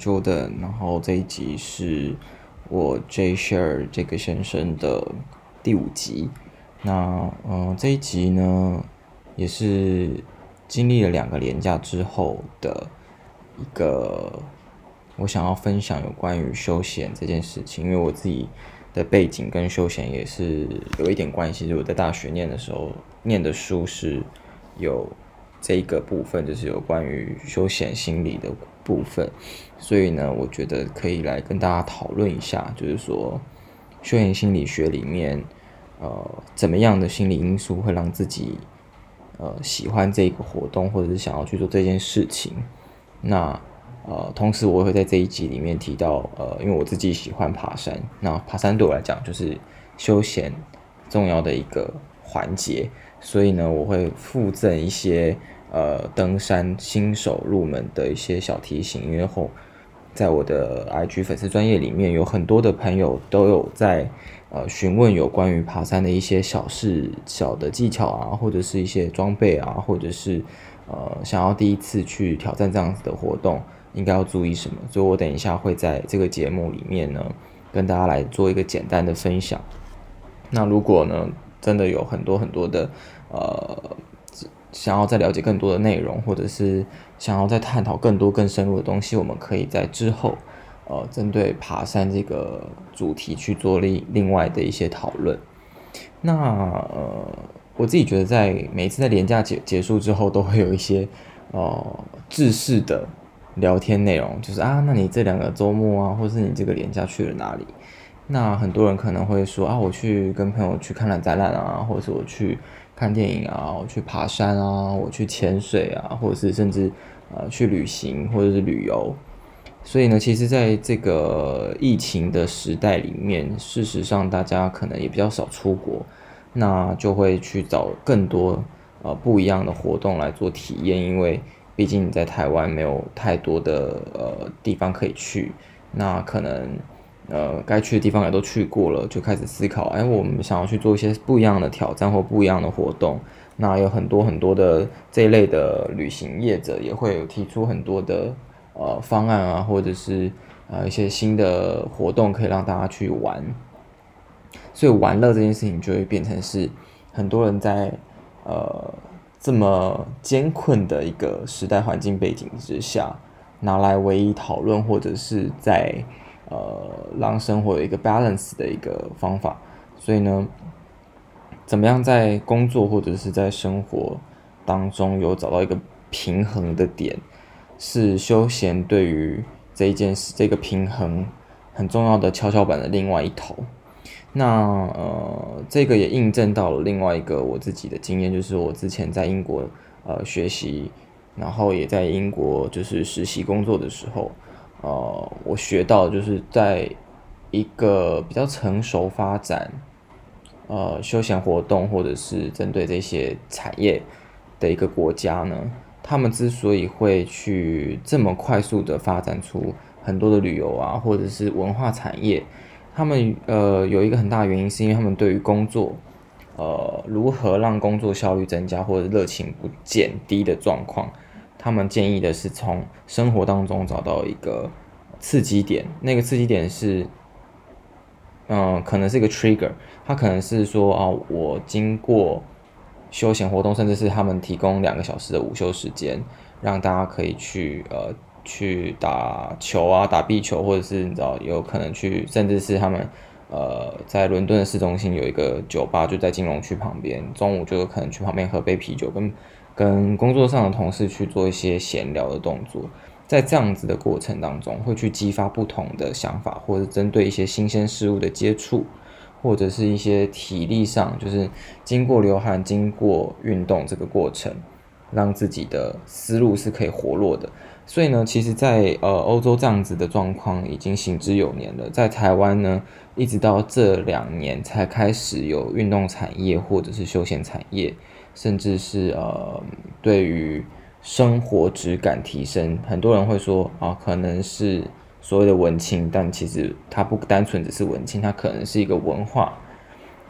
Jordan，然后这一集是我 J Share 这个先生的第五集。那嗯，这一集呢，也是经历了两个连假之后的一个，我想要分享有关于休闲这件事情，因为我自己的背景跟休闲也是有一点关系，就是我在大学念的时候念的书是有这一个部分，就是有关于休闲心理的部分，所以呢，我觉得可以来跟大家讨论一下，就是说休闲心理学里面。呃，怎么样的心理因素会让自己呃喜欢这个活动，或者是想要去做这件事情？那呃，同时我会在这一集里面提到，呃，因为我自己喜欢爬山，那爬山对我来讲就是休闲重要的一个环节，所以呢，我会附赠一些呃登山新手入门的一些小提醒，因为后在我的 IG 粉丝专业里面有很多的朋友都有在。呃，询问有关于爬山的一些小事、小的技巧啊，或者是一些装备啊，或者是呃，想要第一次去挑战这样子的活动，应该要注意什么？所以我等一下会在这个节目里面呢，跟大家来做一个简单的分享。那如果呢，真的有很多很多的呃，想要再了解更多的内容，或者是想要再探讨更多更深入的东西，我们可以在之后。呃，针对爬山这个主题去做另另外的一些讨论。那呃，我自己觉得，在每次在廉价结结束之后，都会有一些呃制式的聊天内容，就是啊，那你这两个周末啊，或是你这个连假去了哪里？那很多人可能会说啊，我去跟朋友去看了展览啊，或者是我去看电影啊，我去爬山啊，我去潜水啊，或者是甚至呃去旅行或者是旅游。所以呢，其实在这个疫情的时代里面，事实上大家可能也比较少出国，那就会去找更多呃不一样的活动来做体验，因为毕竟你在台湾没有太多的呃地方可以去，那可能呃该去的地方也都去过了，就开始思考，哎，我们想要去做一些不一样的挑战或不一样的活动，那有很多很多的这一类的旅行业者也会有提出很多的。呃，方案啊，或者是呃一些新的活动，可以让大家去玩。所以玩乐这件事情就会变成是很多人在呃这么艰困的一个时代环境背景之下，拿来唯一讨论，或者是在呃让生活有一个 balance 的一个方法。所以呢，怎么样在工作或者是在生活当中有找到一个平衡的点？是休闲对于这一件事，这个平衡很重要的跷跷板的另外一头。那呃，这个也印证到了另外一个我自己的经验，就是我之前在英国呃学习，然后也在英国就是实习工作的时候，呃，我学到就是在一个比较成熟发展呃休闲活动或者是针对这些产业的一个国家呢。他们之所以会去这么快速的发展出很多的旅游啊，或者是文化产业，他们呃有一个很大的原因，是因为他们对于工作，呃如何让工作效率增加或者热情不减低的状况，他们建议的是从生活当中找到一个刺激点，那个刺激点是，嗯、可能是一个 trigger，它可能是说啊，我经过。休闲活动，甚至是他们提供两个小时的午休时间，让大家可以去呃去打球啊，打壁球，或者是你知道有可能去，甚至是他们呃在伦敦的市中心有一个酒吧，就在金融区旁边，中午就有可能去旁边喝杯啤酒，跟跟工作上的同事去做一些闲聊的动作，在这样子的过程当中，会去激发不同的想法，或者针对一些新鲜事物的接触。或者是一些体力上，就是经过流汗、经过运动这个过程，让自己的思路是可以活络的。所以呢，其实在，在呃欧洲这样子的状况已经行之有年了。在台湾呢，一直到这两年才开始有运动产业，或者是休闲产业，甚至是呃对于生活质感提升，很多人会说啊，可能是。所谓的文青，但其实它不单纯只是文青，它可能是一个文化。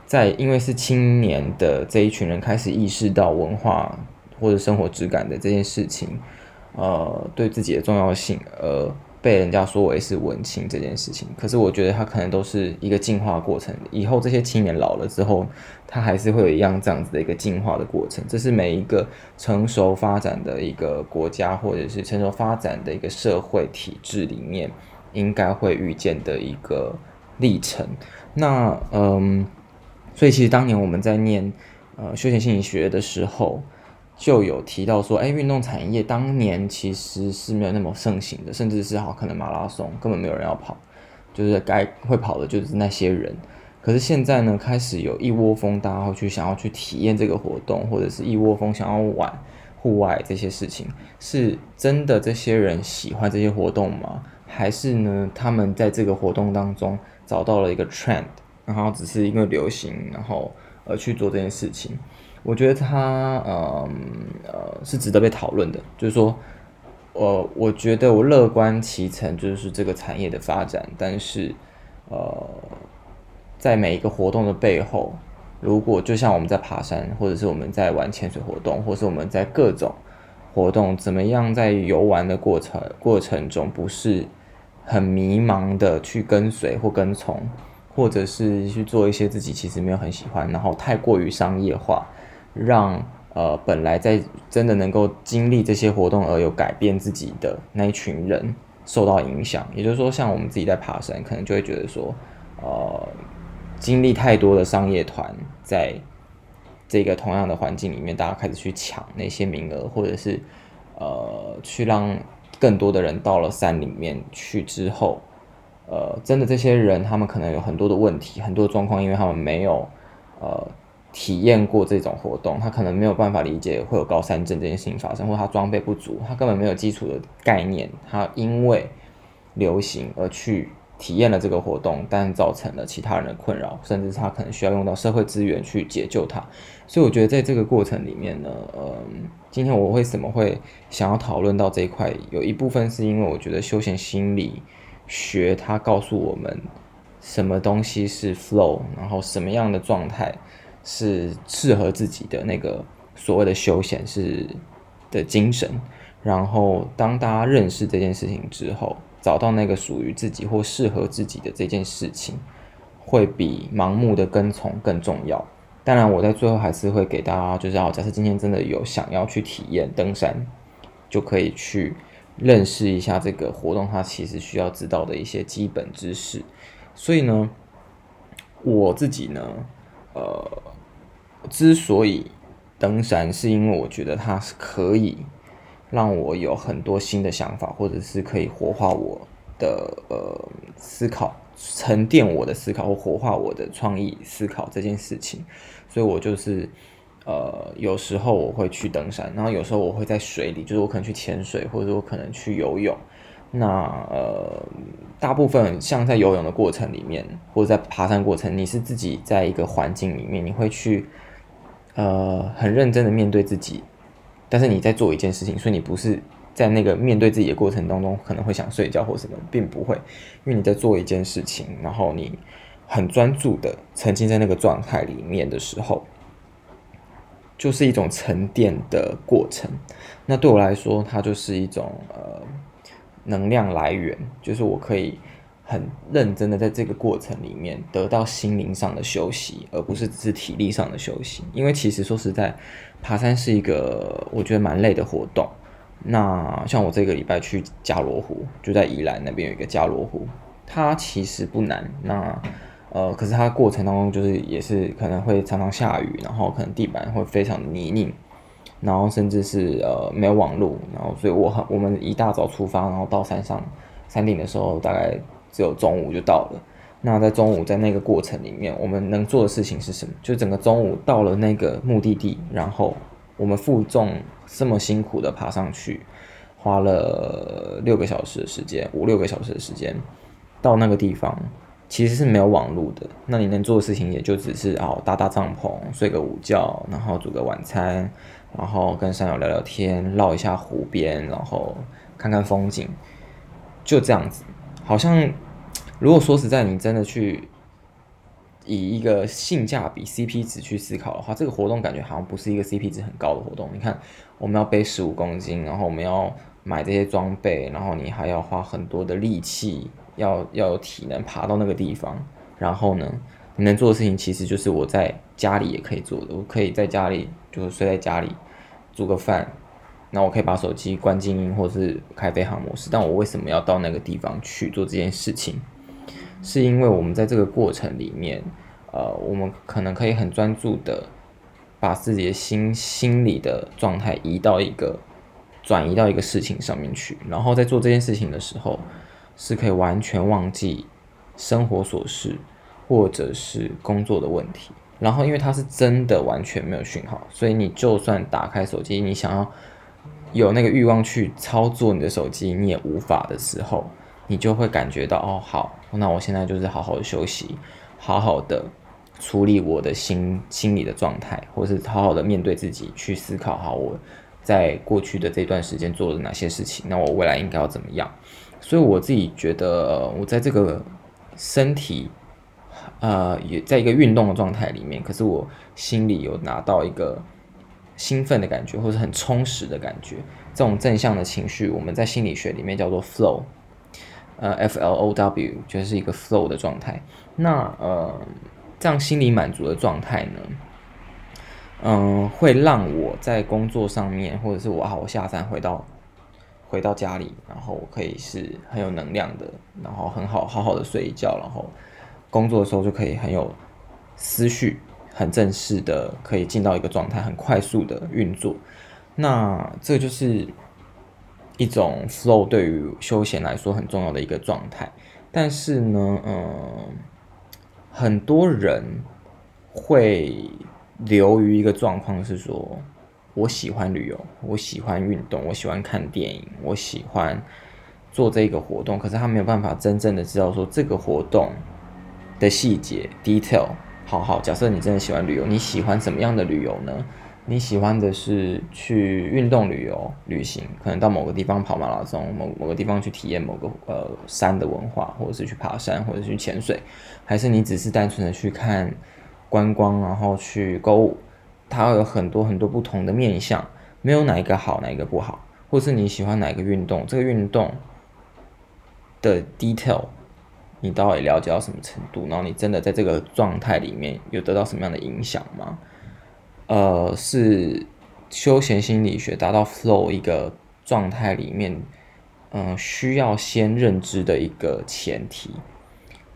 在因为是青年的这一群人开始意识到文化或者生活质感的这件事情，呃对自己的重要性而被人家说为是文青这件事情。可是我觉得它可能都是一个进化过程，以后这些青年老了之后，他还是会有一样这样子的一个进化的过程。这是每一个成熟发展的一个国家或者是成熟发展的一个社会体制里面应该会遇见的一个历程。那嗯，所以其实当年我们在念呃休闲心理学的时候，就有提到说，哎，运动产业当年其实是没有那么盛行的，甚至是好可能马拉松根本没有人要跑，就是该会跑的就是那些人。可是现在呢，开始有一窝蜂大家会去想要去体验这个活动，或者是一窝蜂想要玩户外这些事情，是真的这些人喜欢这些活动吗？还是呢，他们在这个活动当中？找到了一个 trend，然后只是因为流行，然后呃去做这件事情。我觉得它呃呃是值得被讨论的。就是说，呃，我觉得我乐观其成，就是这个产业的发展。但是呃，在每一个活动的背后，如果就像我们在爬山，或者是我们在玩潜水活动，或是我们在各种活动，怎么样在游玩的过程过程中不是。很迷茫的去跟随或跟从，或者是去做一些自己其实没有很喜欢，然后太过于商业化，让呃本来在真的能够经历这些活动而有改变自己的那一群人受到影响。也就是说，像我们自己在爬山，可能就会觉得说，呃，经历太多的商业团在这个同样的环境里面，大家开始去抢那些名额，或者是呃去让。更多的人到了山里面去之后，呃，真的这些人他们可能有很多的问题，很多状况，因为他们没有呃体验过这种活动，他可能没有办法理解会有高山症这件事情发生，或他装备不足，他根本没有基础的概念，他因为流行而去。体验了这个活动，但造成了其他人的困扰，甚至他可能需要用到社会资源去解救他。所以我觉得在这个过程里面呢，嗯，今天我为什么会想要讨论到这一块，有一部分是因为我觉得休闲心理学它告诉我们什么东西是 flow，然后什么样的状态是适合自己的那个所谓的休闲是的精神。然后当大家认识这件事情之后，找到那个属于自己或适合自己的这件事情，会比盲目的跟从更重要。当然，我在最后还是会给大家，就是要假设今天真的有想要去体验登山，就可以去认识一下这个活动，它其实需要知道的一些基本知识。所以呢，我自己呢，呃，之所以登山，是因为我觉得它是可以。让我有很多新的想法，或者是可以活化我的呃思考，沉淀我的思考，或活化我的创意思考这件事情。所以我就是呃有时候我会去登山，然后有时候我会在水里，就是我可能去潜水，或者我可能去游泳。那呃大部分像在游泳的过程里面，或者在爬山过程，你是自己在一个环境里面，你会去呃很认真的面对自己。但是你在做一件事情，所以你不是在那个面对自己的过程当中可能会想睡觉或什么，并不会，因为你在做一件事情，然后你很专注的沉浸在那个状态里面的时候，就是一种沉淀的过程。那对我来说，它就是一种呃能量来源，就是我可以。很认真的在这个过程里面得到心灵上的休息，而不是只是体力上的休息。因为其实说实在，爬山是一个我觉得蛮累的活动。那像我这个礼拜去加罗湖，就在宜兰那边有一个加罗湖，它其实不难。那呃，可是它过程当中就是也是可能会常常下雨，然后可能地板会非常泥泞，然后甚至是呃没有网路，然后所以我很我们一大早出发，然后到山上山顶的时候大概。只有中午就到了。那在中午，在那个过程里面，我们能做的事情是什么？就整个中午到了那个目的地，然后我们负重这么辛苦的爬上去，花了六个小时的时间，五六个小时的时间到那个地方，其实是没有网路的。那你能做的事情也就只是哦，搭搭帐篷，睡个午觉，然后煮个晚餐，然后跟山友聊聊天，绕一下湖边，然后看看风景，就这样子。好像，如果说实在，你真的去以一个性价比 CP 值去思考的话，这个活动感觉好像不是一个 CP 值很高的活动。你看，我们要背十五公斤，然后我们要买这些装备，然后你还要花很多的力气，要要有体能爬到那个地方。然后呢，你能做的事情其实就是我在家里也可以做的，我可以在家里就是睡在家里煮个饭，那我可以把手机关静音或者是开飞行模式。但我为什么要到那个地方去做这件事情？是因为我们在这个过程里面，呃，我们可能可以很专注的把自己的心心理的状态移到一个转移到一个事情上面去，然后在做这件事情的时候，是可以完全忘记生活琐事或者是工作的问题。然后因为它是真的完全没有讯号，所以你就算打开手机，你想要有那个欲望去操作你的手机，你也无法的时候，你就会感觉到哦，好。那我现在就是好好的休息，好好的处理我的心心理的状态，或是好好的面对自己，去思考好我在过去的这段时间做了哪些事情，那我未来应该要怎么样？所以我自己觉得，我在这个身体呃也在一个运动的状态里面，可是我心里有拿到一个兴奋的感觉，或是很充实的感觉，这种正向的情绪，我们在心理学里面叫做 flow。呃，F L O W 就是一个 flow 的状态。那呃，这样心理满足的状态呢，嗯、会让我在工作上面，或者是我好下山回到回到家里，然后我可以是很有能量的，然后很好好好的睡一觉，然后工作的时候就可以很有思绪，很正式的可以进到一个状态，很快速的运作。那这就是。一种 flow 对于休闲来说很重要的一个状态，但是呢，嗯，很多人会流于一个状况是说，我喜欢旅游，我喜欢运动，我喜欢看电影，我喜欢做这个活动，可是他没有办法真正的知道说这个活动的细节 detail。好好，假设你真的喜欢旅游，你喜欢什么样的旅游呢？你喜欢的是去运动旅游旅行，可能到某个地方跑马拉松，某某个地方去体验某个呃山的文化，或者是去爬山，或者是去潜水，还是你只是单纯的去看观光，然后去购物？它会有很多很多不同的面向，没有哪一个好，哪一个不好，或是你喜欢哪一个运动？这个运动的 detail 你到底了解到什么程度？然后你真的在这个状态里面有得到什么样的影响吗？呃，是休闲心理学达到 flow 一个状态里面，嗯、需要先认知的一个前提。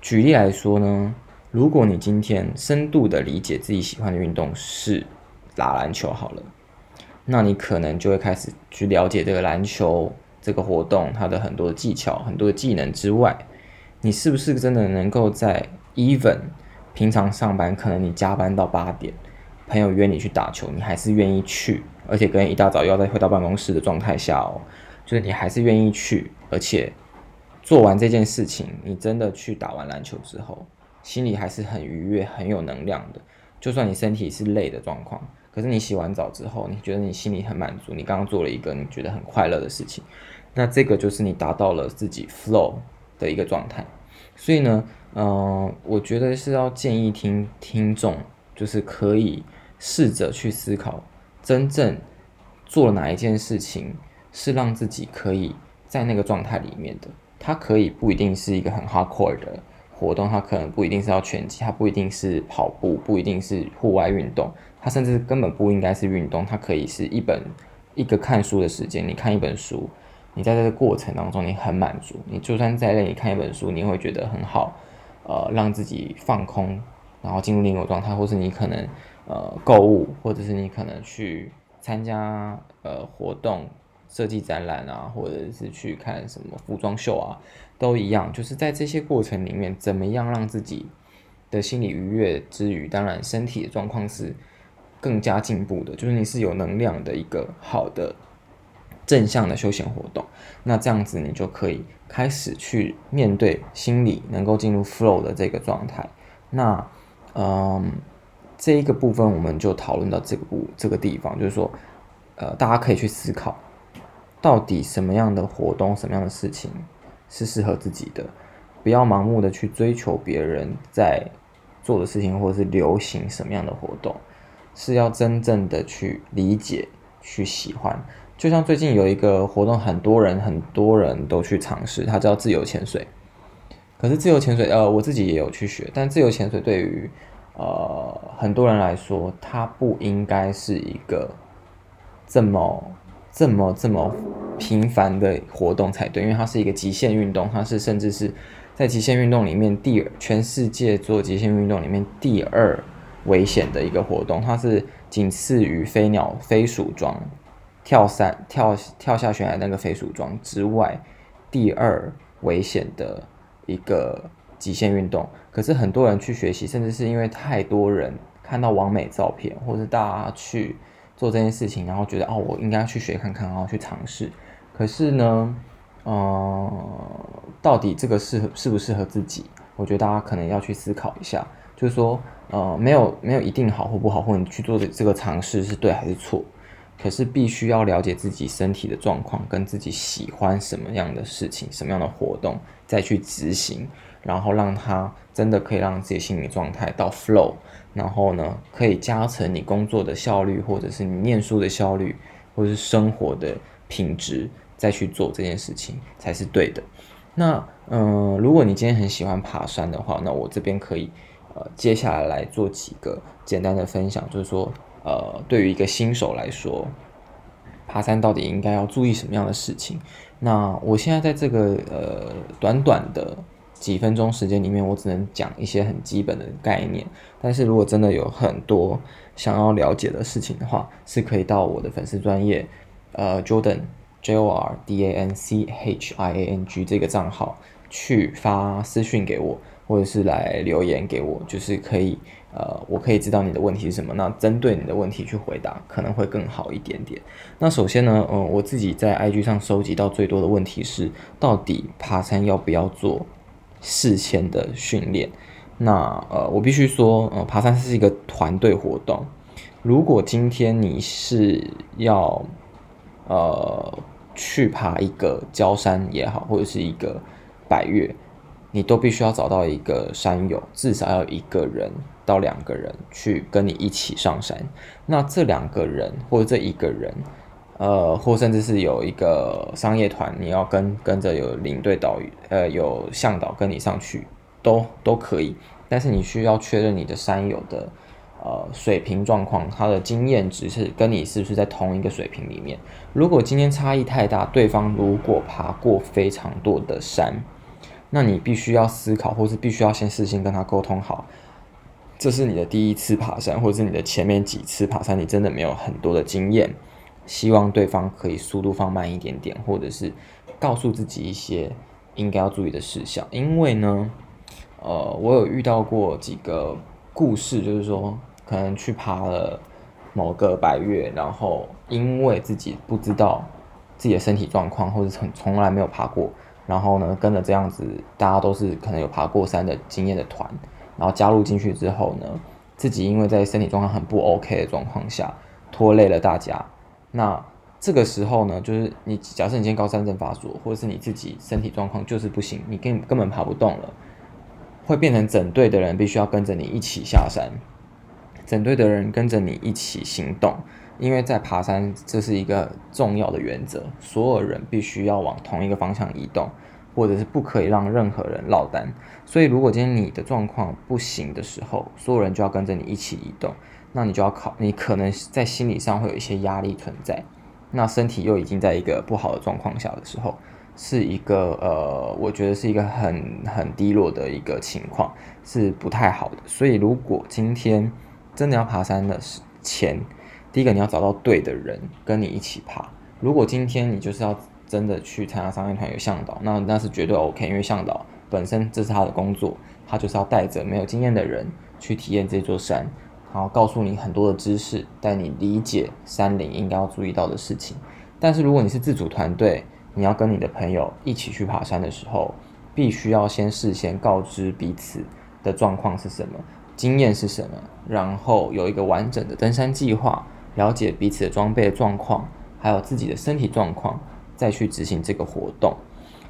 举例来说呢，如果你今天深度的理解自己喜欢的运动是打篮球好了，那你可能就会开始去了解这个篮球这个活动它的很多技巧、很多的技能之外，你是不是真的能够在 even 平常上班，可能你加班到八点。朋友约你去打球，你还是愿意去，而且跟一大早又要再回到办公室的状态下哦，就是你还是愿意去，而且做完这件事情，你真的去打完篮球之后，心里还是很愉悦、很有能量的。就算你身体是累的状况，可是你洗完澡之后，你觉得你心里很满足，你刚刚做了一个你觉得很快乐的事情，那这个就是你达到了自己 flow 的一个状态。所以呢，嗯、我觉得是要建议听听众，就是可以。试着去思考，真正做哪一件事情是让自己可以在那个状态里面的。它可以不一定是一个很 hardcore 的活动，它可能不一定是要拳击，它不一定是跑步，不一定是户外运动，它甚至根本不应该是运动。它可以是一本一个看书的时间，你看一本书，你在这个过程当中你很满足。你就算再累，你看一本书，你会觉得很好，呃，让自己放空，然后进入另一个状态，或是你可能。呃，购物，或者是你可能去参加呃活动、设计展览啊，或者是去看什么服装秀啊，都一样。就是在这些过程里面，怎么样让自己的心理愉悦之余，当然身体的状况是更加进步的。就是你是有能量的一个好的正向的休闲活动，那这样子你就可以开始去面对心理能够进入 flow 的这个状态。那嗯。这一个部分我们就讨论到这个部这个地方，就是说，呃，大家可以去思考，到底什么样的活动、什么样的事情是适合自己的，不要盲目的去追求别人在做的事情，或者是流行什么样的活动，是要真正的去理解、去喜欢，就像最近有一个活动，很多人很多人都去尝试，它叫自由潜水。可是自由潜水，呃，我自己也有去学，但自由潜水对于呃很多人来说，它不应该是一个这么这么这么频繁的活动才对，因为它是一个极限运动，它是甚至是在极限运动里面第，全世界做极限运动里面第二危险的一个活动，它是仅次于飞鸟飞鼠装。跳伞、跳跳下悬崖那个飞鼠装之外，第二危险的一个极限运动。可是很多人去学习，甚至是因为太多人看到网美照片，或是大家去做这件事情，然后觉得哦，我应该去学看看，然后去尝试。可是呢，呃，到底这个适合适不适合自己？我觉得大家可能要去思考一下。就是说，呃，没有没有一定好或不好，或者你去做的这个尝试是对还是错？可是必须要了解自己身体的状况，跟自己喜欢什么样的事情、什么样的活动，再去执行，然后让它真的可以让自己心理状态到 flow，然后呢，可以加成你工作的效率，或者是你念书的效率，或者是生活的品质，再去做这件事情才是对的。那嗯、如果你今天很喜欢爬山的话，那我这边可以呃，接下来来做几个简单的分享，就是说。呃，对于一个新手来说，爬山到底应该要注意什么样的事情？那我现在在这个呃短短的几分钟时间里面，我只能讲一些很基本的概念。但是如果真的有很多想要了解的事情的话，是可以到我的粉丝专业呃 Jordan J O R D A N C H I A N G 这个账号去发私讯给我，或者是来留言给我，就是可以。呃，我可以知道你的问题是什么，那针对你的问题去回答可能会更好一点点。那首先呢，嗯，我自己在 IG 上收集到最多的问题是，到底爬山要不要做事前的训练？那呃，我必须说，呃，爬山是一个团队活动。如果今天你是要呃去爬一个焦山也好，或者是一个百越，你都必须要找到一个山友，至少要一个人。到两个人去跟你一起上山，那这两个人或者这一个人，呃，或甚至是有一个商业团，你要跟跟着有领队导游，呃，有向导跟你上去，都都可以。但是你需要确认你的山友的呃水平状况，他的经验值是跟你是不是在同一个水平里面。如果今天差异太大，对方如果爬过非常多的山，那你必须要思考，或是必须要先事先跟他沟通好。这是你的第一次爬山，或者是你的前面几次爬山，你真的没有很多的经验。希望对方可以速度放慢一点点，或者是告诉自己一些应该要注意的事项。因为呢，呃，我有遇到过几个故事，就是说可能去爬了某个百岳，然后因为自己不知道自己的身体状况，或者从从来没有爬过，然后呢跟着这样子，大家都是可能有爬过山的经验的团。然后加入进去之后呢，自己因为在身体状况很不 OK 的状况下，拖累了大家。那这个时候呢，就是你假设你今天高山症发作，或者是你自己身体状况就是不行，你根根本爬不动了，会变成整队的人必须要跟着你一起下山，整队的人跟着你一起行动，因为在爬山这是一个重要的原则，所有人必须要往同一个方向移动。或者是不可以让任何人落单，所以如果今天你的状况不行的时候，所有人就要跟着你一起移动，那你就要考，你可能在心理上会有一些压力存在，那身体又已经在一个不好的状况下的时候，是一个呃，我觉得是一个很很低落的一个情况，是不太好的。所以如果今天真的要爬山的前，第一个你要找到对的人跟你一起爬。如果今天你就是要。真的去参加商业团有向导，那那是绝对 OK，因为向导本身这是他的工作，他就是要带着没有经验的人去体验这座山，然后告诉你很多的知识，带你理解山林应该要注意到的事情。但是如果你是自主团队，你要跟你的朋友一起去爬山的时候，必须要先事先告知彼此的状况是什么，经验是什么，然后有一个完整的登山计划，了解彼此的装备状况，还有自己的身体状况。再去执行这个活动。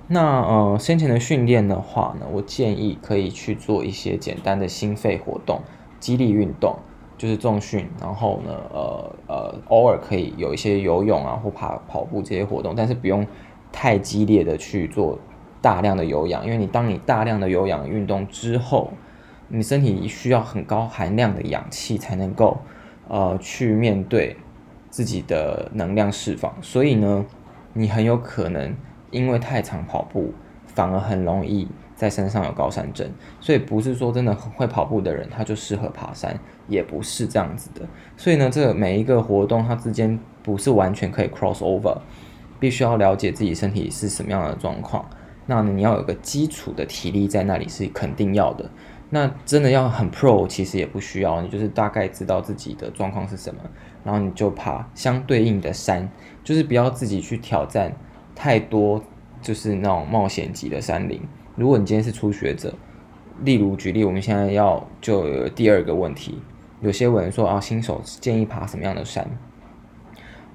那呃，先前的训练的话呢，我建议可以去做一些简单的心肺活动、肌力运动，就是重训，然后呢，呃呃，偶尔可以有一些游泳啊或跑跑步这些活动，但是不用太激烈的去做大量的有氧，因为你当你大量的有氧运动之后，你身体需要很高含量的氧气才能够呃去面对自己的能量释放，所以呢，你很有可能因为太常跑步，反而很容易。在身上有高山症，所以不是说真的会跑步的人他就适合爬山，也不是这样子的。所以呢，这每一个活动它之间不是完全可以 cross over，必须要了解自己身体是什么样的状况。那你要有个基础的体力在那里是肯定要的。那真的要很 pro，其实也不需要，你就是大概知道自己的状况是什么，然后你就爬相对应的山，就是不要自己去挑战太多，就是那种冒险级的山林。如果你今天是初学者，例如举例，我们现在要就有第二个问题，有些人说啊，新手建议爬什么样的山？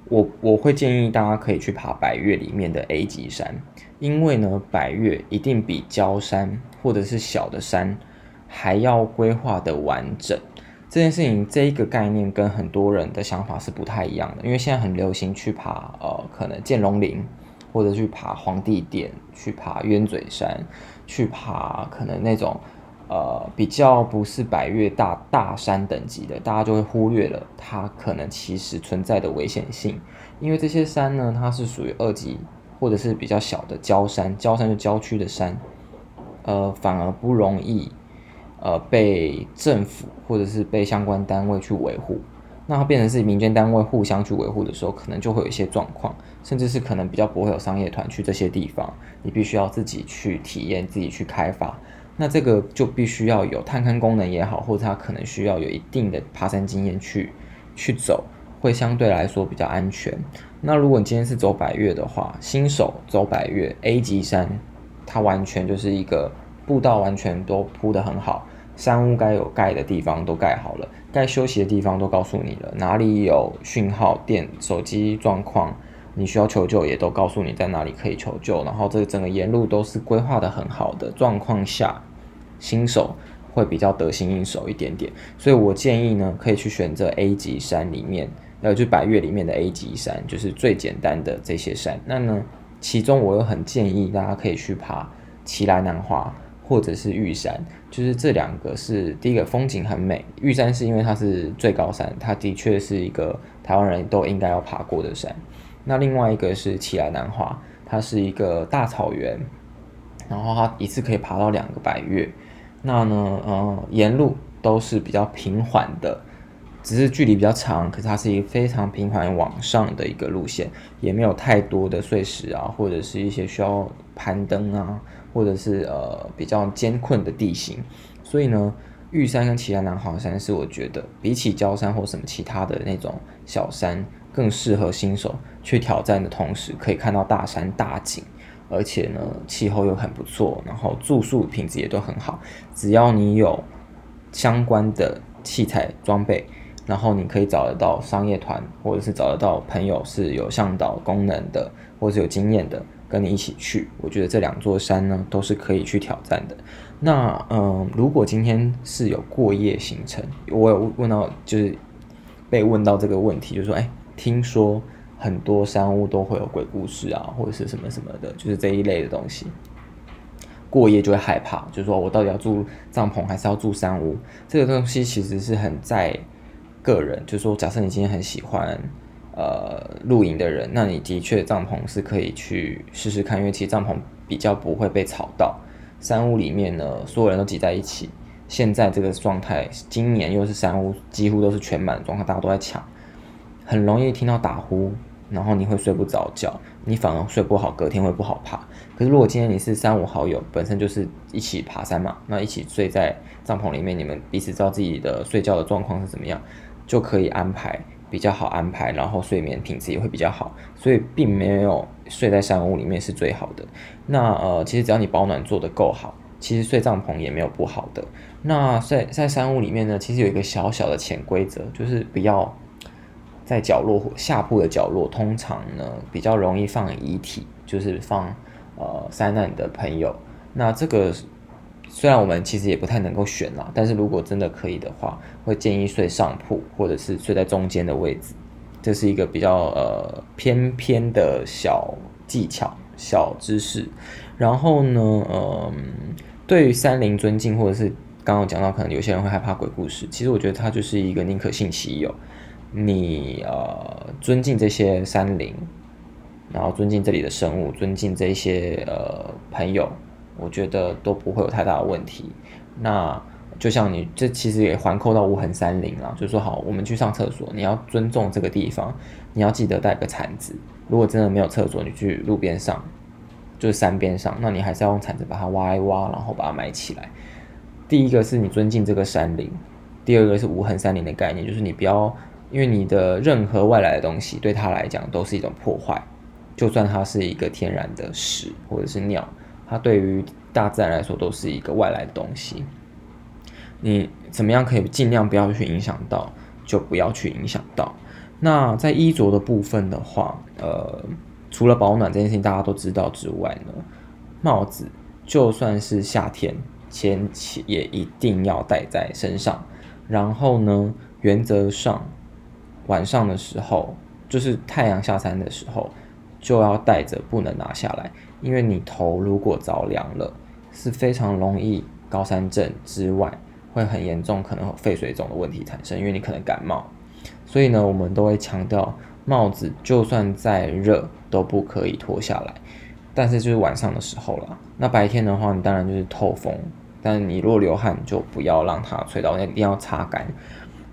我我会建议大家可以去爬百岳里面的 A 级山，因为呢，百岳一定比焦山或者是小的山还要规划的完整。这件事情这一个概念跟很多人的想法是不太一样的，因为现在很流行去爬呃，可能剑龙岭。或者去爬皇帝殿，去爬鸢嘴山，去爬可能那种呃比较不是百越大大山等级的，大家就会忽略了它可能其实存在的危险性，因为这些山呢，它是属于二级或者是比较小的郊山，郊山就郊区的山，呃，反而不容易呃被政府或者是被相关单位去维护。那它变成是民间单位互相去维护的时候，可能就会有一些状况，甚至是可能比较不会有商业团去这些地方，你必须要自己去体验、自己去开发。那这个就必须要有探勘功能也好，或者它可能需要有一定的爬山经验去去走，会相对来说比较安全。那如果你今天是走百岳的话，新手走百岳 A 级山，它完全就是一个步道完全都铺得很好。山屋该有盖的地方都盖好了，该休息的地方都告诉你了，哪里有讯号、电、手机状况，你需要求救也都告诉你在哪里可以求救。然后这整个沿路都是规划得很好的状况下，新手会比较得心应手一点点。所以我建议呢，可以去选择 A 级山里面，呃，就百岳里面的 A 级山，就是最简单的这些山。那呢，其中我又很建议大家可以去爬奇莱南华。或者是玉山，就是这两个是第一个风景很美。玉山是因为它是最高山，它的确是一个台湾人都应该要爬过的山。那另外一个是奇莱南华，它是一个大草原，然后它一次可以爬到两个百岳。那呢，呃，沿路都是比较平缓的，只是距离比较长，可是它是一个非常平缓往上的一个路线，也没有太多的碎石啊，或者是一些需要攀登啊。或者是呃比较艰困的地形，所以呢，玉山跟奇莱南华山是我觉得比起焦山或什么其他的那种小山，更适合新手去挑战的同时，可以看到大山大景，而且呢气候又很不错，然后住宿品质也都很好。只要你有相关的器材装备，然后你可以找得到商业团，或者是找得到朋友是有向导功能的，或者是有经验的。跟你一起去，我觉得这两座山呢都是可以去挑战的。那嗯，如果今天是有过夜行程，我有问到，就是被问到这个问题，就是说，哎，听说很多山屋都会有鬼故事啊，或者是什么什么的，就是这一类的东西。过夜就会害怕，就是说我到底要住帐篷还是要住山屋？这个东西其实是很在个人，就是说，假设你今天很喜欢。呃，露营的人，那你的确帐篷是可以去试试看，因为其实帐篷比较不会被吵到。山屋里面呢，所有人都挤在一起，现在这个状态，今年又是山屋几乎都是全满的状态，大家都在抢，很容易听到打呼，然后你会睡不着觉，你反而睡不好，隔天会不好爬。可是如果今天你是三五好友，本身就是一起爬山嘛，那一起睡在帐篷里面，你们彼此知道自己的睡觉的状况是怎么样，就可以安排。比较好安排，然后睡眠品质也会比较好，所以并没有睡在山屋里面是最好的。那呃，其实只要你保暖做得够好，其实睡帐篷也没有不好的。那在在山屋里面呢，其实有一个小小的潜规则，就是不要在角落或下铺的角落，通常呢比较容易放遗体，就是放呃灾难的朋友。那这个虽然我们其实也不太能够选啦，但是如果真的可以的话，会建议睡上铺或者是睡在中间的位置，这是一个比较呃偏偏的小技巧、小知识。然后呢，嗯、对于山林尊敬，或者是刚刚讲到，可能有些人会害怕鬼故事，其实我觉得它就是一个宁可信其有。你呃尊敬这些山林，然后尊敬这里的生物，尊敬这些呃朋友。我觉得都不会有太大的问题。那就像你这其实也环扣到无痕山林了，就是说好，我们去上厕所，你要尊重这个地方，你要记得带个铲子。如果真的没有厕所，你去路边上，就是山边上，那你还是要用铲子把它挖一挖，然后把它埋起来。第一个是你尊敬这个山林，第二个是无痕山林的概念，就是你不要因为你的任何外来的东西对它来讲都是一种破坏，就算它是一个天然的屎或者是尿。它对于大自然来说都是一个外来的东西，你怎么样可以尽量不要去影响到，就不要去影响到。那在衣着的部分的话，呃，除了保暖这件事情大家都知道之外呢，帽子就算是夏天前期也一定要戴在身上。然后呢，原则上晚上的时候，就是太阳下山的时候，就要戴着，不能拿下来。因为你头如果着凉了，是非常容易高山症之外，会很严重，可能肺水肿的问题产生。因为你可能感冒，所以呢，我们都会强调帽子就算再热都不可以脱下来。但是就是晚上的时候啦，那白天的话，你当然就是透风。但你如果流汗，就不要让它吹到，那一定要擦干。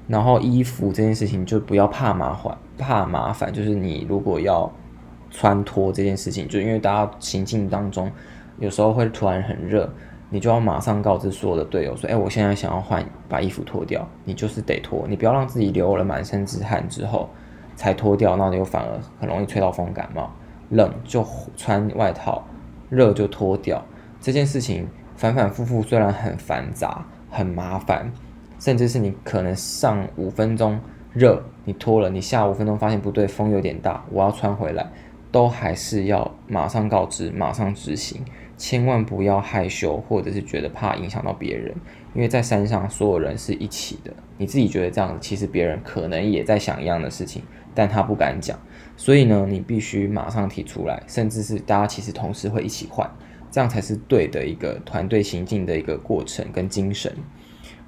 然后衣服这件事情就不要怕麻烦，怕麻烦就是你如果要。穿脱这件事情，就因为大家行进当中，有时候会突然很热，你就要马上告知所有的队友说：“哎，我现在想要换，把衣服脱掉。”你就是得脱，你不要让自己流了满身之汗之后才脱掉，那你又反而很容易吹到风感冒。冷就穿外套，热就脱掉。这件事情反反复复，虽然很繁杂、很麻烦，甚至是你可能上五分钟热，你脱了，你下五分钟发现不对，风有点大，我要穿回来。都还是要马上告知，马上执行，千万不要害羞，或者是觉得怕影响到别人，因为在山上所有人是一起的，你自己觉得这样，其实别人可能也在想一样的事情，但他不敢讲，所以呢，你必须马上提出来，甚至是大家其实同时会一起换，这样才是对的一个团队行进的一个过程跟精神。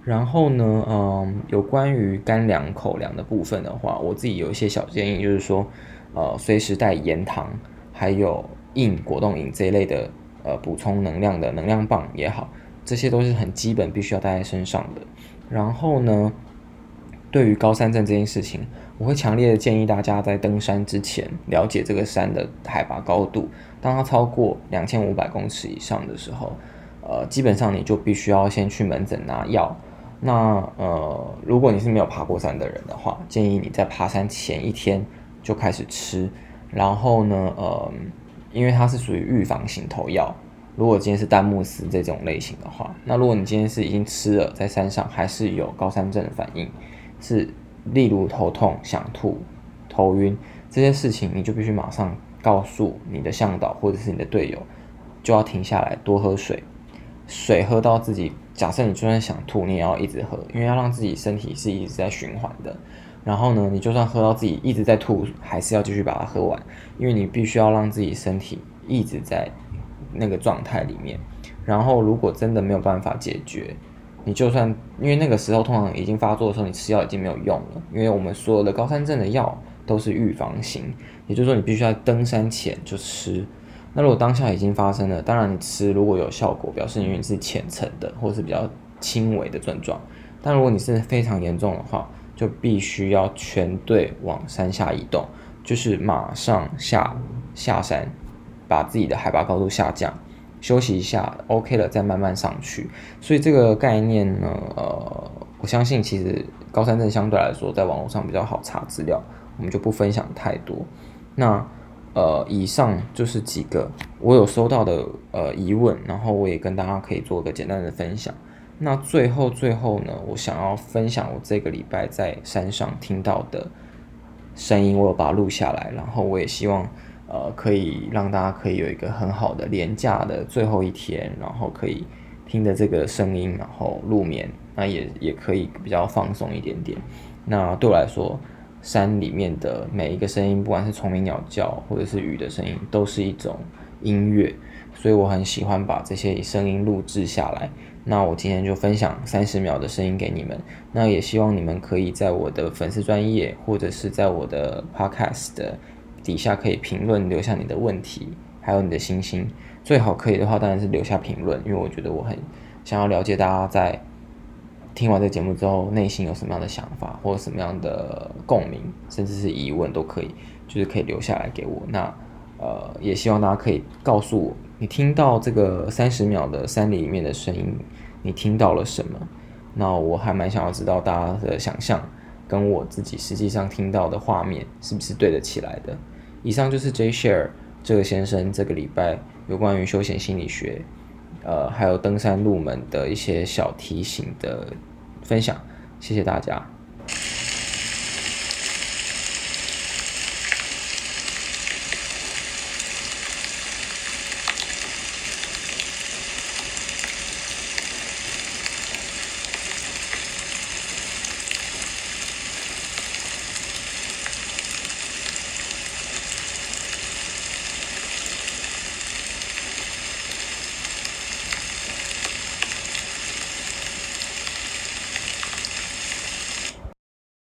然后呢，嗯，有关于干粮口粮的部分的话，我自己有一些小建议，就是说。呃，随时带盐糖，还有硬果冻饮这一类的，呃，补充能量的能量棒也好，这些都是很基本必须要带在身上的。然后呢，对于高山症这件事情，我会强烈的建议大家在登山之前了解这个山的海拔高度。当它超过两千五百公尺以上的时候，呃，基本上你就必须要先去门诊拿药。那呃，如果你是没有爬过山的人的话，建议你在爬山前一天。就开始吃，然后呢，呃，因为它是属于预防型头药。如果今天是丹木斯这种类型的话，那如果你今天是已经吃了，在山上还是有高山症的反应，是例如头痛、想吐、头晕这些事情，你就必须马上告诉你的向导或者是你的队友，就要停下来多喝水，水喝到自己。假设你就算想吐，你也要一直喝，因为要让自己身体是一直在循环的。然后呢，你就算喝到自己一直在吐，还是要继续把它喝完，因为你必须要让自己身体一直在那个状态里面。然后，如果真的没有办法解决，你就算因为那个时候通常已经发作的时候，你吃药已经没有用了，因为我们所有的高山症的药都是预防型，也就是说你必须要登山前就吃。那如果当下已经发生了，当然你吃如果有效果，表示因为你是浅层的或者是比较轻微的症状。但如果你是非常严重的话，就必须要全队往山下移动，就是马上下下山，把自己的海拔高度下降，休息一下，OK 了再慢慢上去。所以这个概念呢，呃，我相信其实高山症相对来说在网络上比较好查资料，我们就不分享太多。那呃，以上就是几个我有收到的呃疑问，然后我也跟大家可以做个简单的分享。那最后最后呢，我想要分享我这个礼拜在山上听到的声音，我有把它录下来，然后我也希望呃可以让大家可以有一个很好的连假的最后一天，然后可以听的这个声音，然后入眠，那也也可以比较放松一点点。那对我来说，山里面的每一个声音，不管是虫鸣鸟叫或者是雨的声音，都是一种音乐，所以我很喜欢把这些声音录制下来。那我今天就分享三十秒的声音给你们，那也希望你们可以在我的粉丝专页或者是在我的 podcast 的底下可以评论，留下你的问题，还有你的星星。最好可以的话，当然是留下评论，因为我觉得我很想要了解大家在听完这个节目之后内心有什么样的想法，或者什么样的共鸣，甚至是疑问都可以，就是可以留下来给我。那呃，也希望大家可以告诉我。你听到这个三十秒的山里面的声音，你听到了什么？那我还蛮想要知道大家的想象跟我自己实际上听到的画面是不是对得起来的。以上就是 J Share 这个先生这个礼拜有关于休闲心理学，呃，还有登山入门的一些小提醒的分享。谢谢大家。